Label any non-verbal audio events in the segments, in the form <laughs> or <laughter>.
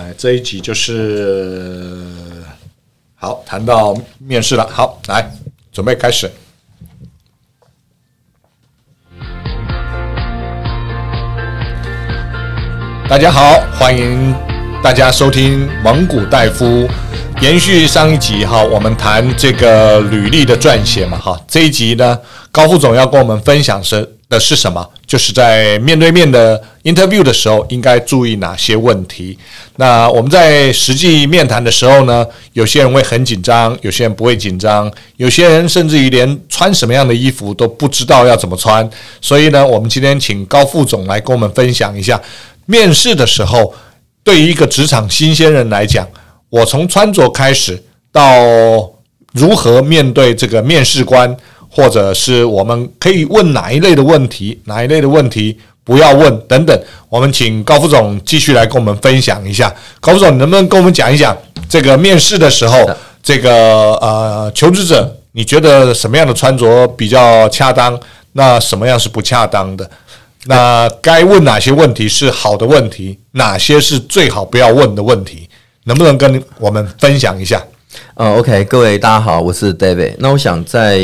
哎，这一集就是好谈到面试了。好，来准备开始。大家好，欢迎大家收听蒙古戴夫。延续上一集哈，我们谈这个履历的撰写嘛哈。这一集呢，高副总要跟我们分享是的是什么？就是在面对面的 interview 的时候，应该注意哪些问题？那我们在实际面谈的时候呢，有些人会很紧张，有些人不会紧张，有些人甚至于连穿什么样的衣服都不知道要怎么穿。所以呢，我们今天请高副总来跟我们分享一下，面试的时候，对于一个职场新鲜人来讲。我从穿着开始，到如何面对这个面试官，或者是我们可以问哪一类的问题，哪一类的问题不要问等等。我们请高副总继续来跟我们分享一下。高副总，你能不能跟我们讲一讲这个面试的时候，这个呃求职者，你觉得什么样的穿着比较恰当？那什么样是不恰当的？那该问哪些问题是好的问题？哪些是最好不要问的问题？能不能跟我们分享一下？呃，OK，各位大家好，我是 David。那我想在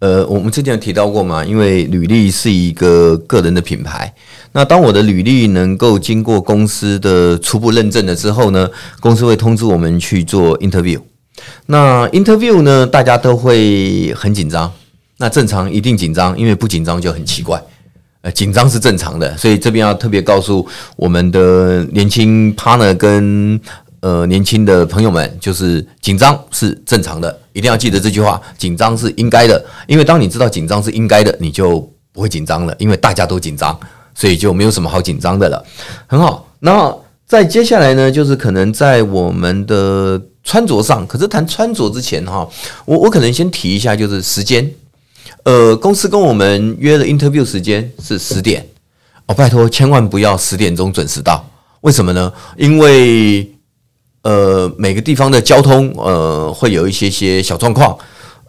呃，我们之前有提到过嘛，因为履历是一个个人的品牌。那当我的履历能够经过公司的初步认证了之后呢，公司会通知我们去做 interview。那 interview 呢，大家都会很紧张。那正常一定紧张，因为不紧张就很奇怪。呃，紧张是正常的，所以这边要特别告诉我们的年轻 partner 跟。呃，年轻的朋友们，就是紧张是正常的，一定要记得这句话。紧张是应该的，因为当你知道紧张是应该的，你就不会紧张了，因为大家都紧张，所以就没有什么好紧张的了。很好，那在接下来呢，就是可能在我们的穿着上，可是谈穿着之前哈，我我可能先提一下，就是时间。呃，公司跟我们约的 interview 时间是十点，哦，拜托千万不要十点钟准时到，为什么呢？因为呃，每个地方的交通呃会有一些些小状况，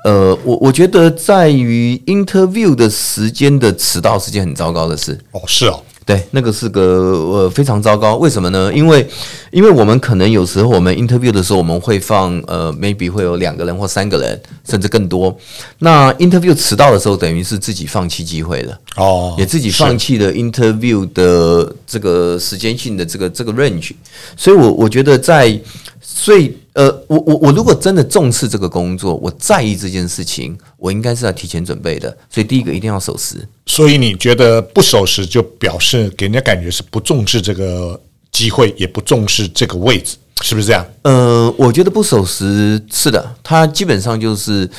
呃，我我觉得在于 interview 的时间的迟到是件很糟糕的事。哦，是哦。对，那个是个呃非常糟糕。为什么呢？因为因为我们可能有时候我们 interview 的时候，我们会放呃 maybe 会有两个人或三个人，甚至更多。那 interview 迟到的时候，等于是自己放弃机会了哦，也自己放弃了 interview 的这个时间性的这个这个 range。所以我我觉得在所以。呃，我我我如果真的重视这个工作，我在意这件事情，我应该是要提前准备的。所以第一个一定要守时。所以你觉得不守时，就表示给人家感觉是不重视这个机会，也不重视这个位置，是不是这样？呃，我觉得不守时是的，他基本上就是。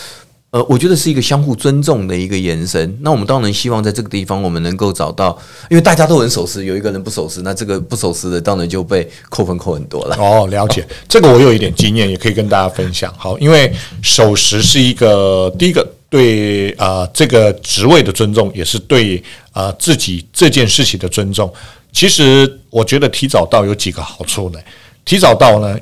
呃，我觉得是一个相互尊重的一个延伸。那我们当然希望在这个地方，我们能够找到，因为大家都很守时，有一个人不守时，那这个不守时的当然就被扣分扣很多了。哦，了解，这个我有一点经验，也可以跟大家分享。好，因为守时是一个第一个对啊、呃、这个职位的尊重，也是对啊、呃、自己这件事情的尊重。其实我觉得提早到有几个好处呢。提早到呢，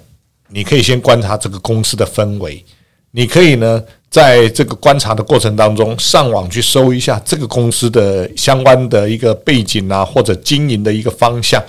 你可以先观察这个公司的氛围，你可以呢。在这个观察的过程当中，上网去搜一下这个公司的相关的一个背景啊，或者经营的一个方向，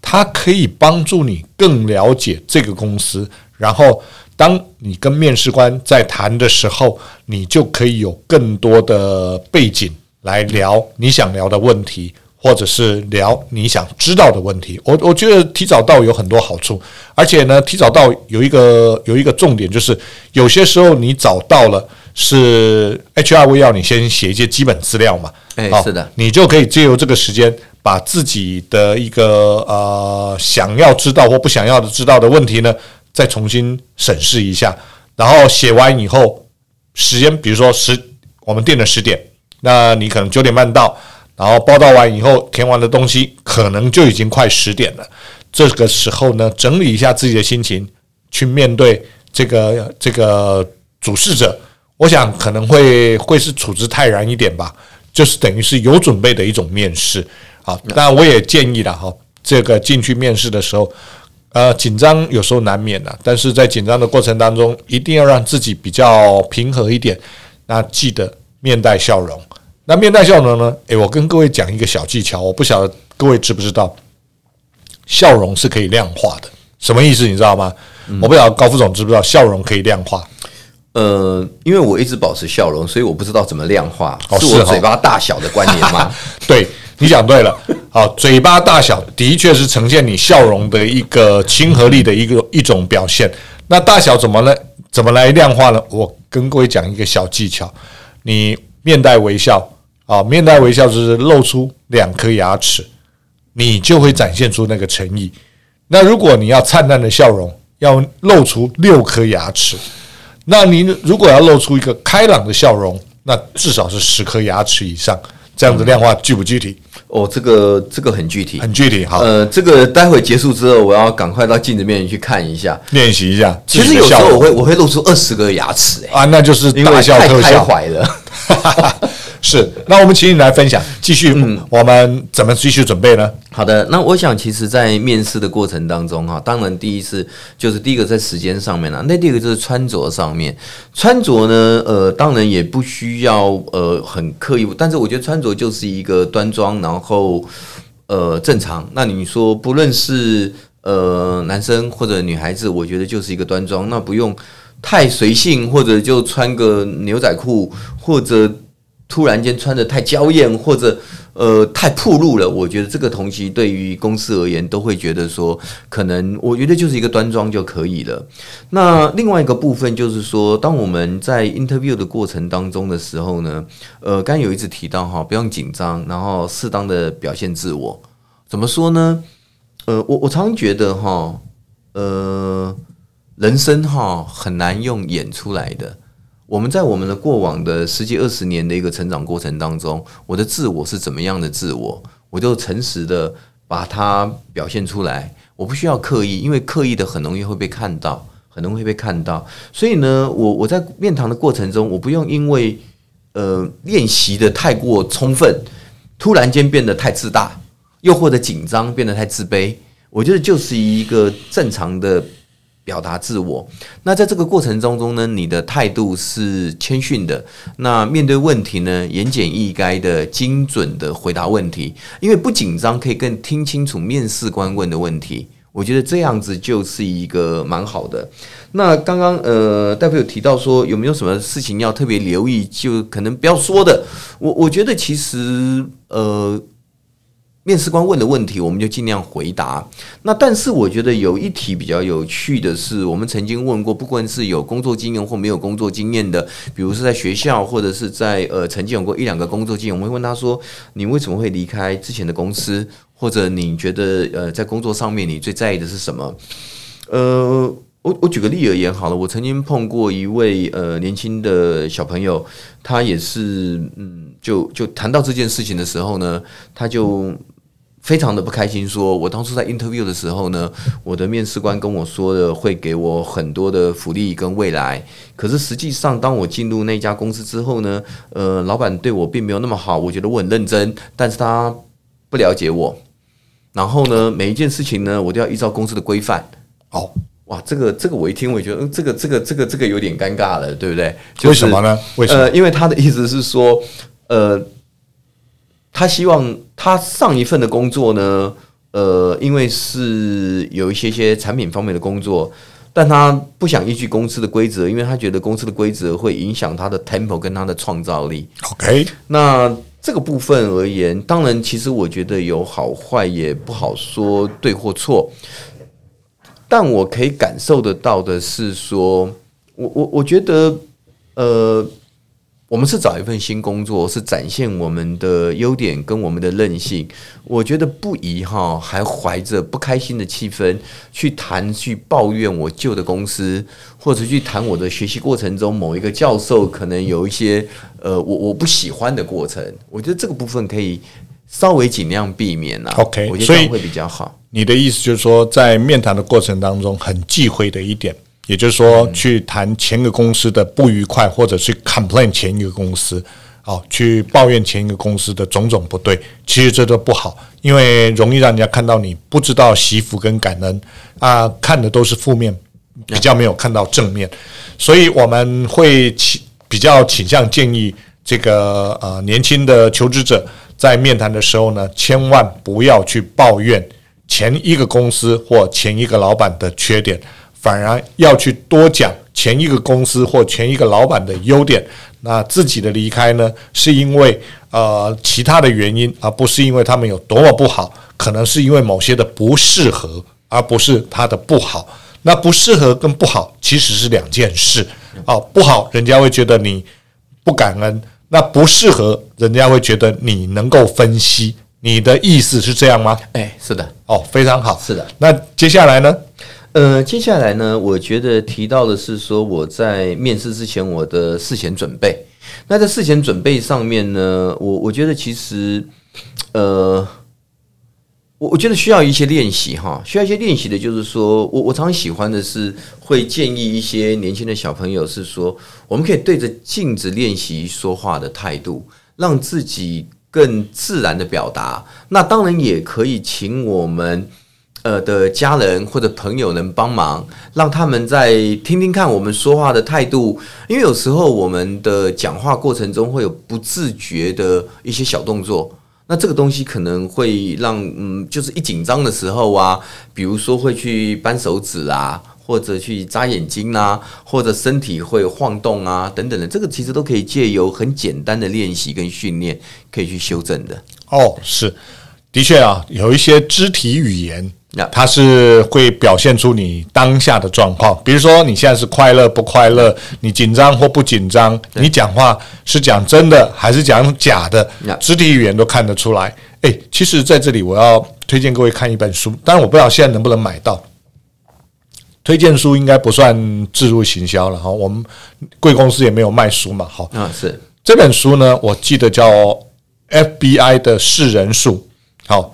它可以帮助你更了解这个公司。然后，当你跟面试官在谈的时候，你就可以有更多的背景来聊你想聊的问题。或者是聊你想知道的问题，我我觉得提早到有很多好处，而且呢，提早到有一个有一个重点，就是有些时候你早到了，是 HR 会要你先写一些基本资料嘛，哎，是的，你就可以借由这个时间，把自己的一个呃想要知道或不想要的知道的问题呢，再重新审视一下，然后写完以后，时间比如说十，我们定了十点，那你可能九点半到。然后报道完以后，填完的东西可能就已经快十点了。这个时候呢，整理一下自己的心情，去面对这个这个主事者，我想可能会会是处之泰然一点吧。就是等于是有准备的一种面试。好，那我也建议了哈，这个进去面试的时候，呃，紧张有时候难免的，但是在紧张的过程当中，一定要让自己比较平和一点。那记得面带笑容。那面带笑容呢？诶，我跟各位讲一个小技巧，我不晓得各位知不知道，笑容是可以量化的。什么意思？你知道吗？嗯、我不晓得高副总知不知道笑容可以量化。呃，因为我一直保持笑容，所以我不知道怎么量化。哦、是我嘴巴大小的关联吗？<laughs> 对，你讲对了。好，嘴巴大小的确是呈现你笑容的一个亲和力的一个一种表现。那大小怎么来怎么来量化呢？我跟各位讲一个小技巧：你面带微笑啊，面带微笑就是露出两颗牙齿，你就会展现出那个诚意。那如果你要灿烂的笑容，要露出六颗牙齿。那您如果要露出一个开朗的笑容，那至少是十颗牙齿以上，这样子量化具不具体？哦，这个这个很具体，很具体。好，呃，这个待会结束之后，我要赶快到镜子面前去看一下，练习一下。其实有时候我会我会露出二十个牙齿，哎，啊，那就是大笑特笑，太开怀了。<laughs> 是，那我们请你来分享，继续，嗯，我们怎么继续准备呢？好的，那我想，其实，在面试的过程当中，哈，当然，第一次就是第一个在时间上面了，那第二个就是穿着上面，穿着呢，呃，当然也不需要呃很刻意，但是我觉得穿着就是一个端庄，然后呃正常。那你说，不论是呃男生或者女孩子，我觉得就是一个端庄，那不用太随性，或者就穿个牛仔裤或者。突然间穿得太娇艳，或者呃太暴露了，我觉得这个东西对于公司而言都会觉得说，可能我觉得就是一个端庄就可以了。那另外一个部分就是说，当我们在 interview 的过程当中的时候呢，呃，刚有一次提到哈，不用紧张，然后适当的表现自我。怎么说呢？呃，我我常常觉得哈，呃，人生哈很难用演出来的。我们在我们的过往的十几二十年的一个成长过程当中，我的自我是怎么样的自我，我就诚实的把它表现出来。我不需要刻意，因为刻意的很容易会被看到，很容易会被看到。所以呢，我我在面谈的过程中，我不用因为呃练习的太过充分，突然间变得太自大，又或者紧张变得太自卑。我觉得就是一个正常的。表达自我，那在这个过程当中呢，你的态度是谦逊的。那面对问题呢，言简意赅的、精准的回答问题，因为不紧张，可以更听清楚面试官问的问题。我觉得这样子就是一个蛮好的。那刚刚呃，大夫有提到说，有没有什么事情要特别留意？就可能不要说的。我我觉得其实呃。面试官问的问题，我们就尽量回答。那但是我觉得有一题比较有趣的是，我们曾经问过，不管是有工作经验或没有工作经验的，比如是在学校或者是在呃曾经有过一两个工作经验，我们会问他说：“你为什么会离开之前的公司？或者你觉得呃在工作上面你最在意的是什么？”呃，我我举个例而言好了，我曾经碰过一位呃年轻的小朋友，他也是嗯，就就谈到这件事情的时候呢，他就。非常的不开心，说我当初在 interview 的时候呢，我的面试官跟我说的会给我很多的福利跟未来，可是实际上当我进入那家公司之后呢，呃，老板对我并没有那么好，我觉得我很认真，但是他不了解我，然后呢，每一件事情呢，我都要依照公司的规范。哦，哇，这个这个我一听，我觉得这个这个这个这个有点尴尬了，对不对？就是、为什么呢？为什么？呃，因为他的意思是说，呃。他希望他上一份的工作呢，呃，因为是有一些些产品方面的工作，但他不想依据公司的规则，因为他觉得公司的规则会影响他的 tempo 跟他的创造力。OK，那这个部分而言，当然，其实我觉得有好坏，也不好说对或错。但我可以感受得到的是说，我我我觉得，呃。我们是找一份新工作，是展现我们的优点跟我们的韧性。我觉得不宜哈，还怀着不开心的气氛去谈、去抱怨我旧的公司，或者去谈我的学习过程中某一个教授可能有一些呃我我不喜欢的过程。我觉得这个部分可以稍微尽量避免啊。OK，我觉得这样会比较好。你的意思就是说，在面谈的过程当中，很忌讳的一点。也就是说，去谈前一个公司的不愉快，或者去 complain 前一个公司，哦，去抱怨前一个公司的种种不对，其实这都不好，因为容易让人家看到你不知道惜福跟感恩啊，看的都是负面，比较没有看到正面，所以我们会倾比较倾向建议这个呃年轻的求职者在面谈的时候呢，千万不要去抱怨前一个公司或前一个老板的缺点，反而要去多讲前一个公司或前一个老板的优点。那自己的离开呢，是因为呃其他的原因，而不是因为他们有多么不好，可能是因为某些的不适合，而不是他的不好。那不适合跟不好其实是两件事。哦，不好，人家会觉得你不感恩；那不适合，人家会觉得你能够分析。你的意思是这样吗？哎，是的。哦，非常好。是的。那接下来呢？呃，接下来呢，我觉得提到的是说我在面试之前我的事前准备。那在事前准备上面呢，我我觉得其实，呃，我我觉得需要一些练习哈，需要一些练习的，就是说我我常喜欢的是会建议一些年轻的小朋友是说，我们可以对着镜子练习说话的态度，让自己更自然的表达。那当然也可以请我们。呃的家人或者朋友能帮忙，让他们在听听看我们说话的态度，因为有时候我们的讲话过程中会有不自觉的一些小动作，那这个东西可能会让嗯，就是一紧张的时候啊，比如说会去扳手指啊，或者去眨眼睛啊，或者身体会晃动啊等等的，这个其实都可以借由很简单的练习跟训练可以去修正的。哦，是，的确啊，有一些肢体语言。那它是会表现出你当下的状况，比如说你现在是快乐不快乐，你紧张或不紧张，你讲话是讲真的还是讲假的，肢体语言都看得出来。诶，其实在这里我要推荐各位看一本书，当然我不知道现在能不能买到。推荐书应该不算置入行销了哈，我们贵公司也没有卖书嘛。好，啊是这本书呢，我记得叫 FBI 的四人数，好。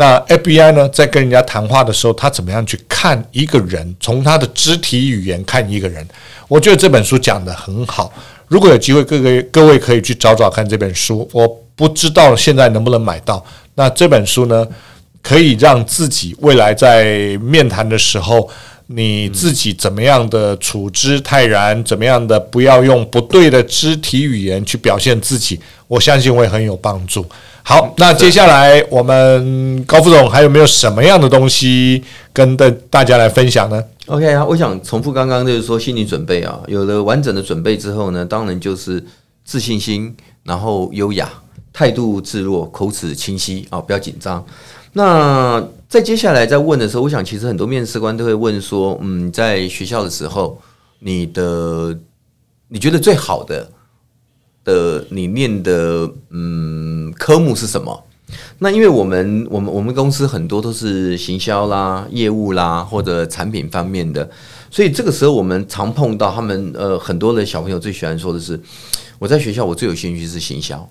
那 FBI 呢，在跟人家谈话的时候，他怎么样去看一个人？从他的肢体语言看一个人，我觉得这本书讲得很好。如果有机会，各位各位可以去找找看这本书。我不知道现在能不能买到。那这本书呢，可以让自己未来在面谈的时候，你自己怎么样的处之泰然，怎么样的不要用不对的肢体语言去表现自己，我相信会很有帮助。好，那接下来我们高副总还有没有什么样的东西跟大大家来分享呢？OK 啊，我想重复刚刚就是说心理准备啊，有了完整的准备之后呢，当然就是自信心，然后优雅，态度自若，口齿清晰啊，不要紧张。那在接下来在问的时候，我想其实很多面试官都会问说，嗯，在学校的时候，你的你觉得最好的？的你念的嗯科目是什么？那因为我们我们我们公司很多都是行销啦、业务啦或者产品方面的，所以这个时候我们常碰到他们呃很多的小朋友最喜欢说的是，我在学校我最有兴趣是行销，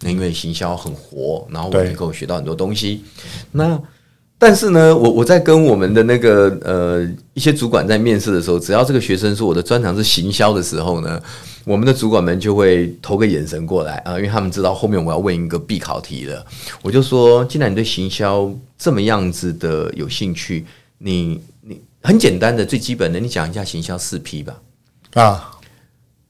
因为行销很活，然后我能够学到很多东西。那但是呢，我我在跟我们的那个呃一些主管在面试的时候，只要这个学生说我的专长是行销的时候呢，我们的主管们就会投个眼神过来啊，因为他们知道后面我要问一个必考题了。我就说，既然你对行销这么样子的有兴趣，你你很简单的最基本的，你讲一下行销四 P 吧。啊，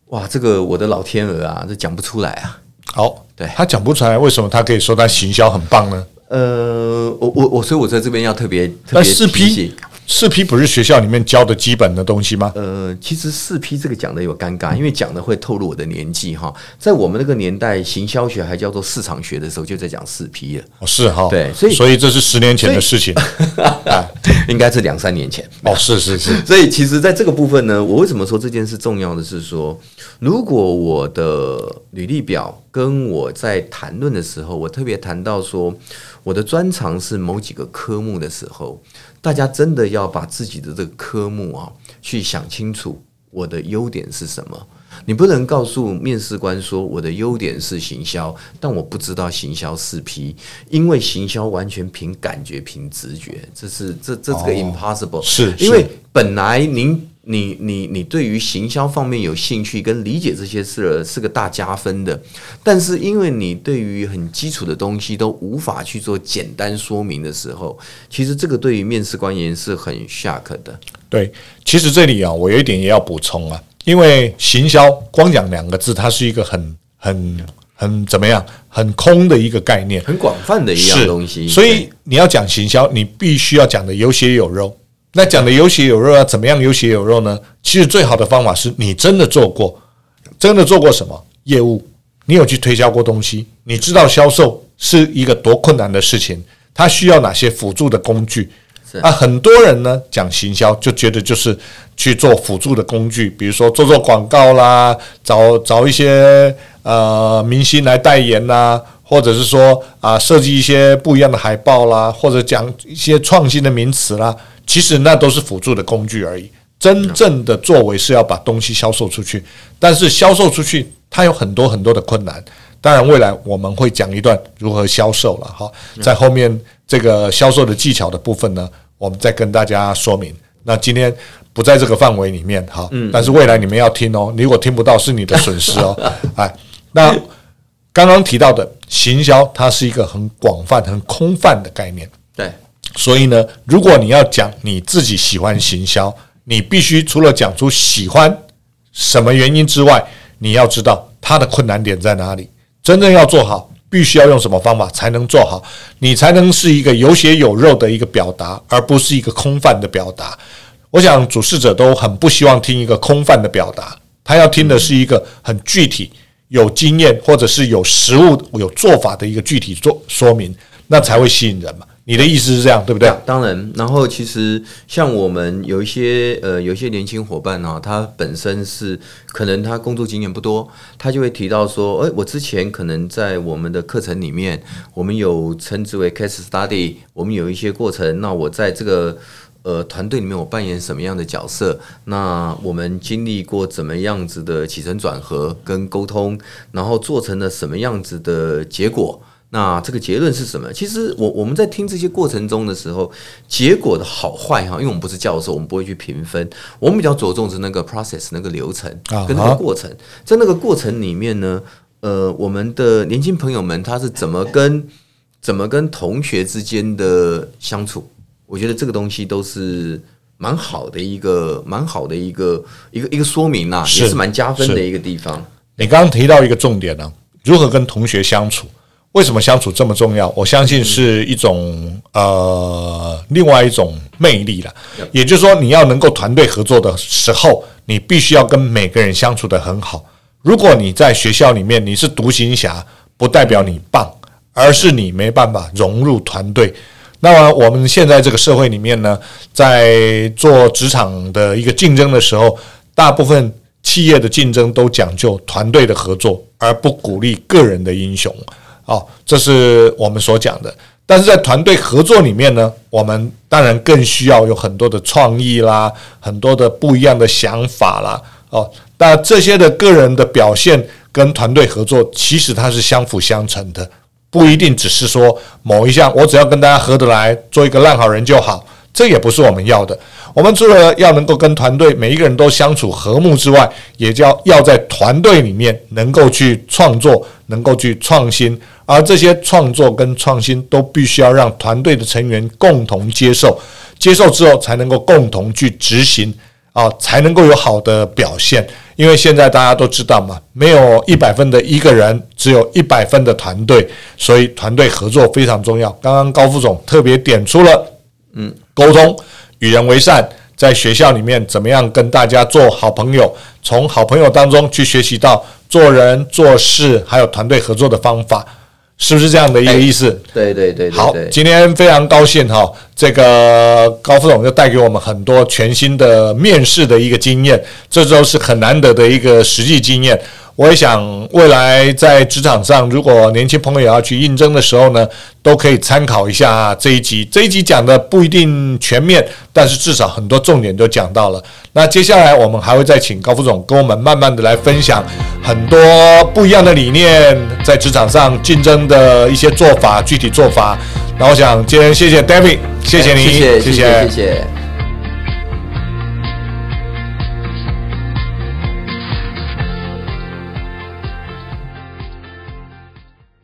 哇，这个我的老天鹅啊，这讲不出来啊。好，对，他讲不出来，为什么他可以说他行销很棒呢？呃，我我我，所以我在这边要特别特别四 P 四批不是学校里面教的基本的东西吗？呃，其实四批这个讲的有尴尬，因为讲的会透露我的年纪哈。在我们那个年代，行销学还叫做市场学的时候，就在讲四批了。哦，是哈，对，所以所以这是十年前的事情 <laughs> 啊，应该是两三年前。哦，是是是。所以其实在这个部分呢，我为什么说这件事重要的是说，如果我的履历表跟我在谈论的时候，我特别谈到说。我的专长是某几个科目的时候，大家真的要把自己的这个科目啊，去想清楚我的优点是什么。你不能告诉面试官说我的优点是行销，但我不知道行销四 P，因为行销完全凭感觉、凭直觉，这是这这是个 impossible，是因为本来您。你你你对于行销方面有兴趣跟理解这些事是个大加分的，但是因为你对于很基础的东西都无法去做简单说明的时候，其实这个对于面试官也是很 shock 的。对，其实这里啊，我有一点也要补充啊，因为行销光讲两个字，它是一个很很。很怎么样，很空的一个概念，很广泛的一样东西。所以你要讲行销，你必须要讲的有血有肉。那讲的有血有肉啊怎么样有血有肉呢？其实最好的方法是你真的做过，真的做过什么业务，你有去推销过东西，你知道销售是一个多困难的事情，它需要哪些辅助的工具。啊，很多人呢讲行销就觉得就是去做辅助的工具，比如说做做广告啦，找找一些呃明星来代言啦，或者是说啊设计一些不一样的海报啦，或者讲一些创新的名词啦，其实那都是辅助的工具而已。真正的作为是要把东西销售出去，但是销售出去它有很多很多的困难。当然，未来我们会讲一段如何销售了哈，在后面这个销售的技巧的部分呢。我们再跟大家说明，那今天不在这个范围里面哈，但是未来你们要听哦，你如果听不到是你的损失哦。<laughs> 哎，那刚刚提到的行销，它是一个很广泛、很空泛的概念。对，所以呢，如果你要讲你自己喜欢行销，你必须除了讲出喜欢什么原因之外，你要知道它的困难点在哪里，真正要做好。必须要用什么方法才能做好？你才能是一个有血有肉的一个表达，而不是一个空泛的表达。我想主事者都很不希望听一个空泛的表达，他要听的是一个很具体、有经验或者是有实物、有做法的一个具体做说明，那才会吸引人嘛。你的意思是这样，对不对？当然，然后其实像我们有一些呃，有一些年轻伙伴呢，他本身是可能他工作经验不多，他就会提到说，诶，我之前可能在我们的课程里面，我们有称之为 case study，我们有一些过程。那我在这个呃团队里面，我扮演什么样的角色？那我们经历过怎么样子的起承转合跟沟通，然后做成了什么样子的结果？那这个结论是什么？其实我我们在听这些过程中的时候，结果的好坏哈，因为我们不是教授，我们不会去评分，我们比较着重是那个 process 那个流程跟那个过程。在那个过程里面呢，呃，我们的年轻朋友们他是怎么跟怎么跟同学之间的相处？我觉得这个东西都是蛮好的一个蛮好的一个一个一个说明呐，也是蛮加分的一个地方。你刚刚提到一个重点呢，如何跟同学相处？为什么相处这么重要？我相信是一种呃，另外一种魅力了。也就是说，你要能够团队合作的时候，你必须要跟每个人相处得很好。如果你在学校里面你是独行侠，不代表你棒，而是你没办法融入团队。那么我们现在这个社会里面呢，在做职场的一个竞争的时候，大部分企业的竞争都讲究团队的合作，而不鼓励个人的英雄。哦，这是我们所讲的。但是在团队合作里面呢，我们当然更需要有很多的创意啦，很多的不一样的想法啦。哦，那这些的个人的表现跟团队合作，其实它是相辅相成的，不一定只是说某一项，我只要跟大家合得来，做一个烂好人就好。这也不是我们要的。我们除了要能够跟团队每一个人都相处和睦之外，也叫要在团队里面能够去创作，能够去创新。而这些创作跟创新都必须要让团队的成员共同接受，接受之后才能够共同去执行啊，才能够有好的表现。因为现在大家都知道嘛，没有一百分的一个人，只有一百分的团队，所以团队合作非常重要。刚刚高副总特别点出了，嗯。沟通，与人为善，在学校里面怎么样跟大家做好朋友？从好朋友当中去学习到做人做事，还有团队合作的方法，是不是这样的一个意思？对对对，对，好，今天非常高兴哈，这个高副总就带给我们很多全新的面试的一个经验，这都是很难得的一个实际经验。我也想未来在职场上，如果年轻朋友要去应征的时候呢，都可以参考一下这一集。这一集讲的不一定全面，但是至少很多重点都讲到了。那接下来我们还会再请高副总跟我们慢慢的来分享很多不一样的理念，在职场上竞争的一些做法，具体做法。那我想今天谢谢 David，谢谢你，谢谢谢谢。谢谢